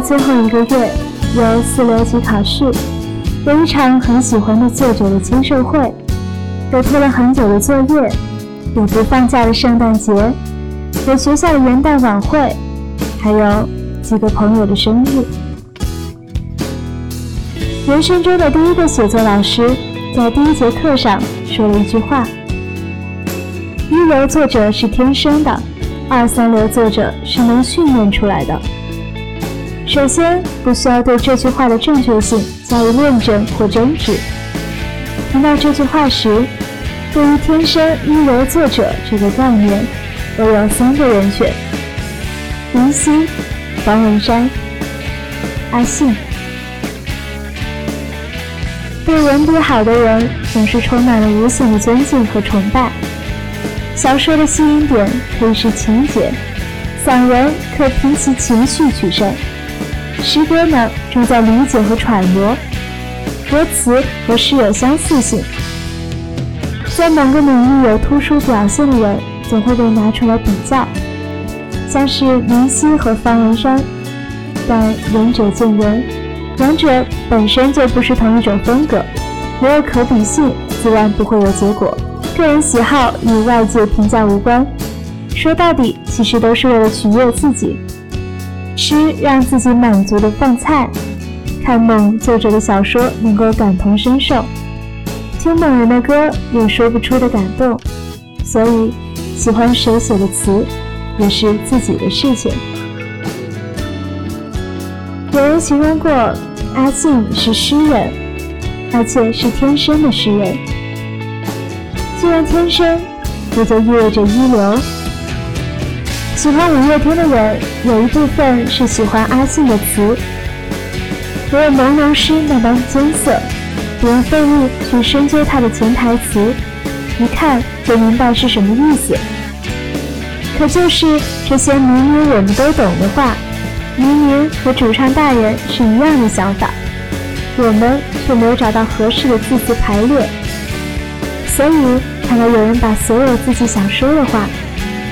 最后一个月，有四六级考试，有一场很喜欢的作者的签售会，有拖了很久的作业，有不放假的圣诞节，有学校的元旦晚会，还有几个朋友的生日。人生中的第一个写作老师在第一节课上说了一句话：“一流作者是天生的，二三流作者是能训练出来的。”首先，不需要对这句话的正确性加以论证或争执。听到这句话时，对于“天生一流作者”这个概念，我有三个人选：林夕、方文山、阿信。对文笔好的人，总是充满了无限的尊敬和崇拜。小说的吸引点可以是情节，散文可凭其情绪取胜。诗歌呢，重在理解和揣摩，歌词和诗有相似性。在某个领域有突出表现的人，总会被拿出来比较，像是林夕和方文山。但仁者见仁，两者本身就不是同一种风格，没有可比性，自然不会有结果。个人喜好与外界评价无关，说到底，其实都是为了取悦自己。吃让自己满足的饭菜，看梦作者的小说能够感同身受，听某人的歌有说不出的感动，所以喜欢谁写的词也是自己的事情。有人形容过阿信是诗人，而且是天生的诗人。既然天生，也就意味着一流。喜欢五月天的人，有一部分是喜欢阿信的词，没有朦胧诗那般艰涩，不用费力去深究他的潜台词，一看就明白是什么意思。可就是这些明明我们都懂的话，明明和主唱大人是一样的想法，我们却没有找到合适的字词排列，所以看到有人把所有自己想说的话。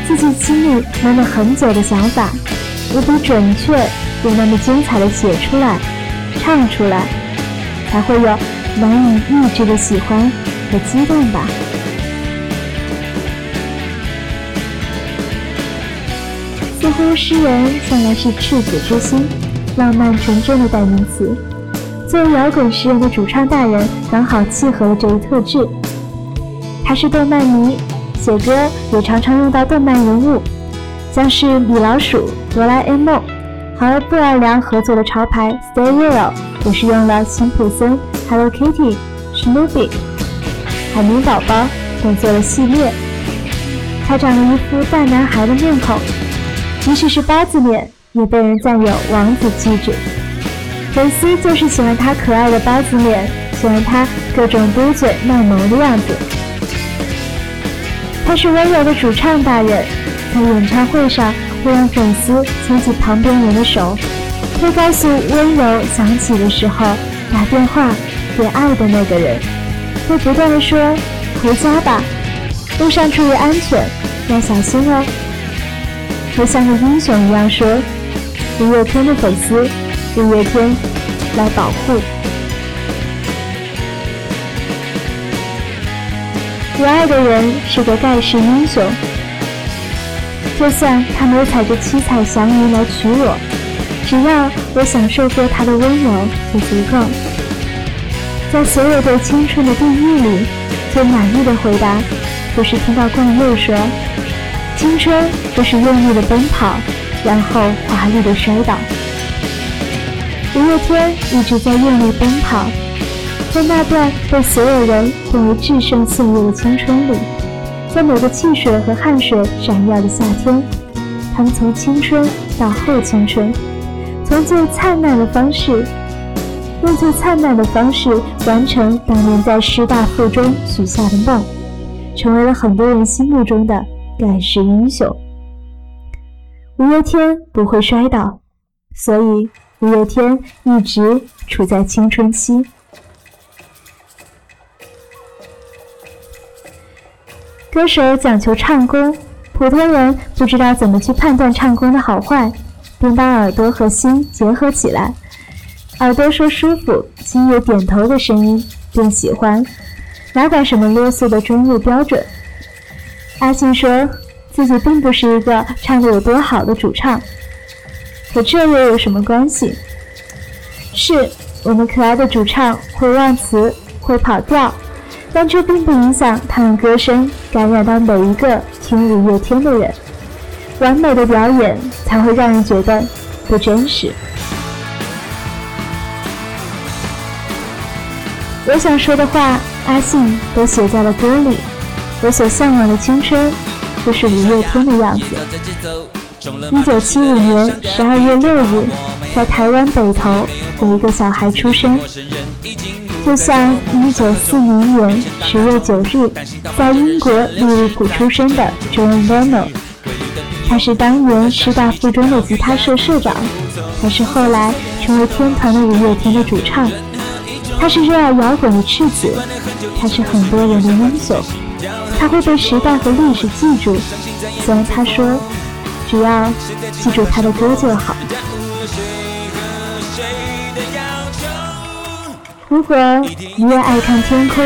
自己心里闷了很久的想法，无比准确又那么精彩的写出来、唱出来，才会有难以抑制的喜欢和激动吧。似乎诗人向来是赤子之心、浪漫纯真的代名词。作为摇滚诗人的主唱大人，刚好契合了这一特质。他是动漫迷。写歌也常常用到动漫人物，像是米老鼠、哆啦 A 梦，和布尔良合作的潮牌 Stay Real 也是用了辛普森、Hello Kitty、Snoopy、海绵宝宝等做了系列。他长了一副大男孩的面孔，即使是八字脸，也被人赞有王子气质。粉丝就是喜欢他可爱的八字脸，喜欢他各种嘟嘴卖萌的样子。他是温柔的主唱大人，在演唱会上会让粉丝牵起旁边人的手，会告诉温柔想起的时候打电话给爱的那个人，会不断的说回家吧，路上注意安全，要小心哦，会像个英雄一样说，五月天的粉丝，五月天来保护。我爱的人是个盖世英雄，就算他没有踩着七彩祥云来娶我，只要我享受过他的温柔就足够。在所有对青春的定义里，最满意的回答就是听到冠佑说：“青春就是用力的奔跑，然后华丽的摔倒。”五月天一直在用力奔跑。在那段被所有人奉为至圣岁月的青春里，在每个汽水和汗水闪耀的夏天，他们从青春到后青春，从最灿烂的方式，用最灿烂的方式完成当年在师大附中许下的梦，成为了很多人心目中的盖世英雄。五月天不会摔倒，所以五月天一直处在青春期。歌手讲求唱功，普通人不知道怎么去判断唱功的好坏，便把耳朵和心结合起来。耳朵说舒服，心有点头的声音，便喜欢。哪管什么啰嗦的专业标准。阿信说自己并不是一个唱得有多好的主唱，可这又有什么关系？是我们可爱的主唱会忘词，会跑调。但这并不影响他们歌声感染到每一个听五月天的人。完美的表演才会让人觉得不真实。我想说的话，阿信都写在了歌里。我所向往的青春，就是五月天的样子。一九七五年十二月六日，在台湾北投有一个小孩出生。就像1940年10月9日在英国利物浦出生的 John Lennon，他是当年师大附中的吉他社社长，他是后来成为天团的五月天的主唱，他是热爱摇滚的赤子，他是很多人的英雄，他会被时代和历史记住。虽然他说，只要记住他的歌就好。如果你也爱看天空，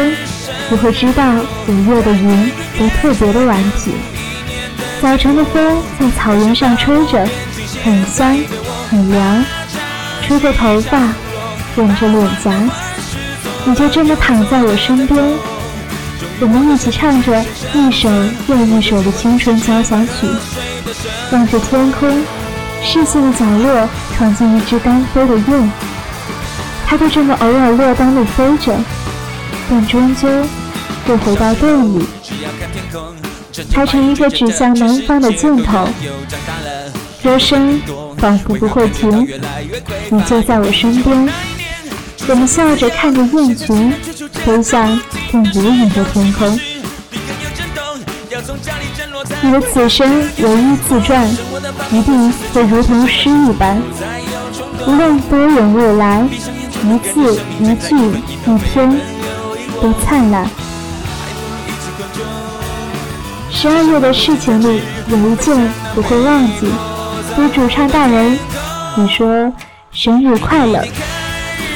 你会知道五月的云都特别的顽皮。早晨的风在草原上吹着，很香，很凉，吹着头发，润着脸颊。你就这么躺在我身边，我们一起唱着一首又一首的青春交响曲，望着天空，视线的角落闯进一只单飞的雁。它就这么偶尔落单的飞着，但终究会回到队里，排成一个指向南方的箭头。歌声仿佛不会停，你就在我身边，我们笑着看着雁群飞向更无垠的天空。你的此生唯一自传，一定会如同诗一般，无论多远未来。一字一句一天都灿烂。十二月的事情里有一件不会忘记，对主唱大人，你说生日快乐，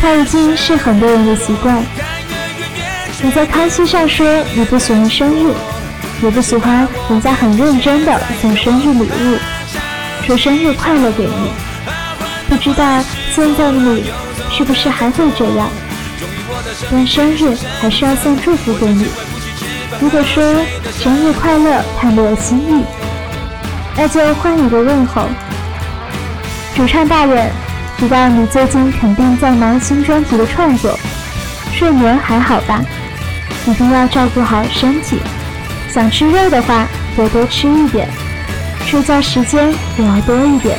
他已经是很多人的习惯。你在康熙上说你不喜欢生日，也不喜欢人家很认真的送生日礼物，说生日快乐给你。不知道现在的你。是不是还会这样？但生日还是要送祝福给你。如果说生日快乐太没有新意，那就换一个问候。主唱大人，知道你最近肯定在忙新专辑的创作，睡眠还好吧？一定要照顾好身体。想吃肉的话，多多吃一点。睡觉时间也要多一点。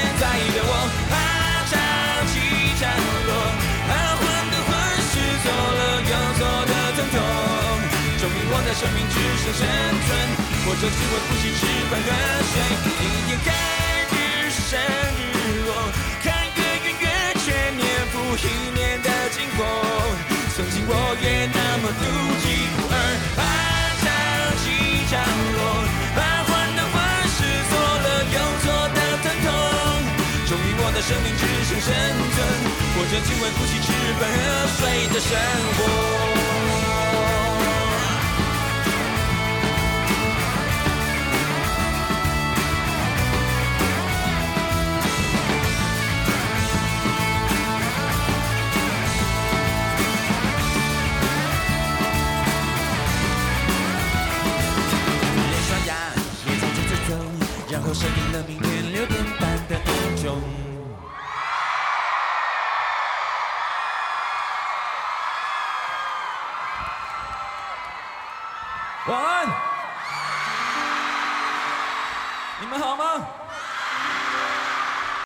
生命只剩生存，活着只为呼吸、吃饭和睡。一天看日升日落，看月圆月缺，年复一年的经过。曾经我也那么独一无二，爱像起降落，把患得患失做了又做的疼痛。终于我的生命只剩生存，活着只为呼吸、吃饭和睡的生活。然后设定了明天六点半的闹钟。晚安，你们好吗？